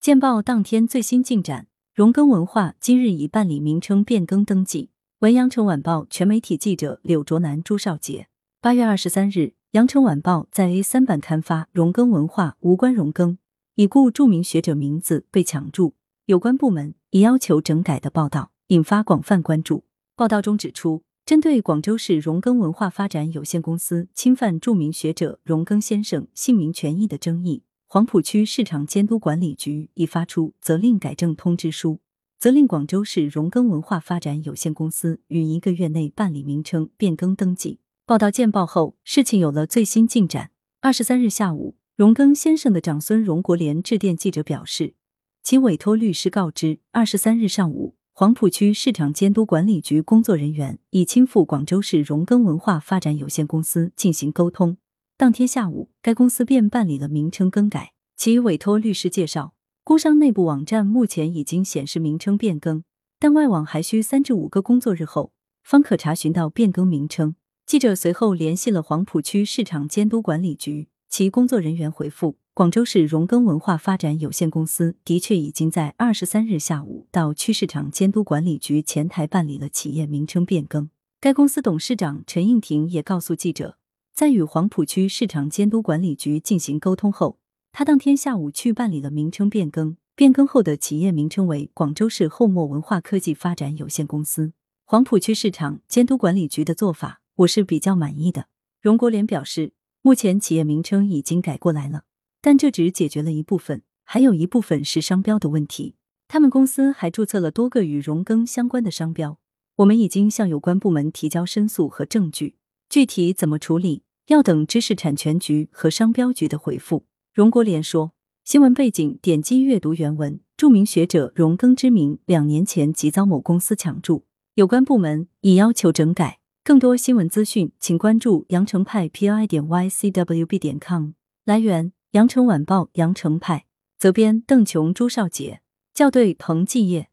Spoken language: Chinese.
见报当天最新进展，荣耕文化今日已办理名称变更登记。文阳城晚报全媒体记者柳卓南、朱少杰。八月二十三日，羊城晚报在 A 三版刊发“荣耕文化无关荣耕，已故著名学者名字被抢注，有关部门已要求整改”的报道，引发广泛关注。报道中指出，针对广州市荣耕文化发展有限公司侵犯著名学者荣耕先生姓名权益的争议。黄埔区市场监督管理局已发出责令改正通知书，责令广州市荣耕文化发展有限公司于一个月内办理名称变更登记。报道见报后，事情有了最新进展。二十三日下午，荣耕先生的长孙荣国莲致电记者表示，其委托律师告知，二十三日上午，黄埔区市场监督管理局工作人员已亲赴广州市荣耕文化发展有限公司进行沟通。当天下午，该公司便办理了名称更改。其委托律师介绍，工商内部网站目前已经显示名称变更，但外网还需三至五个工作日后方可查询到变更名称。记者随后联系了黄埔区市场监督管理局，其工作人员回复，广州市荣耕文化发展有限公司的确已经在二十三日下午到区市场监督管理局前台办理了企业名称变更。该公司董事长陈应廷也告诉记者。在与黄埔区市场监督管理局进行沟通后，他当天下午去办理了名称变更。变更后的企业名称为广州市后墨文化科技发展有限公司。黄埔区市场监督管理局的做法，我是比较满意的。荣国莲表示，目前企业名称已经改过来了，但这只解决了一部分，还有一部分是商标的问题。他们公司还注册了多个与荣耕相关的商标，我们已经向有关部门提交申诉和证据，具体怎么处理？要等知识产权局和商标局的回复。荣国连说：“新闻背景，点击阅读原文。著名学者荣耕之名，两年前即遭某公司抢注，有关部门已要求整改。更多新闻资讯，请关注羊城派 p i 点 y c w b 点 com。来源：羊城晚报羊城派，责编：邓琼、朱少杰，校对：彭继业。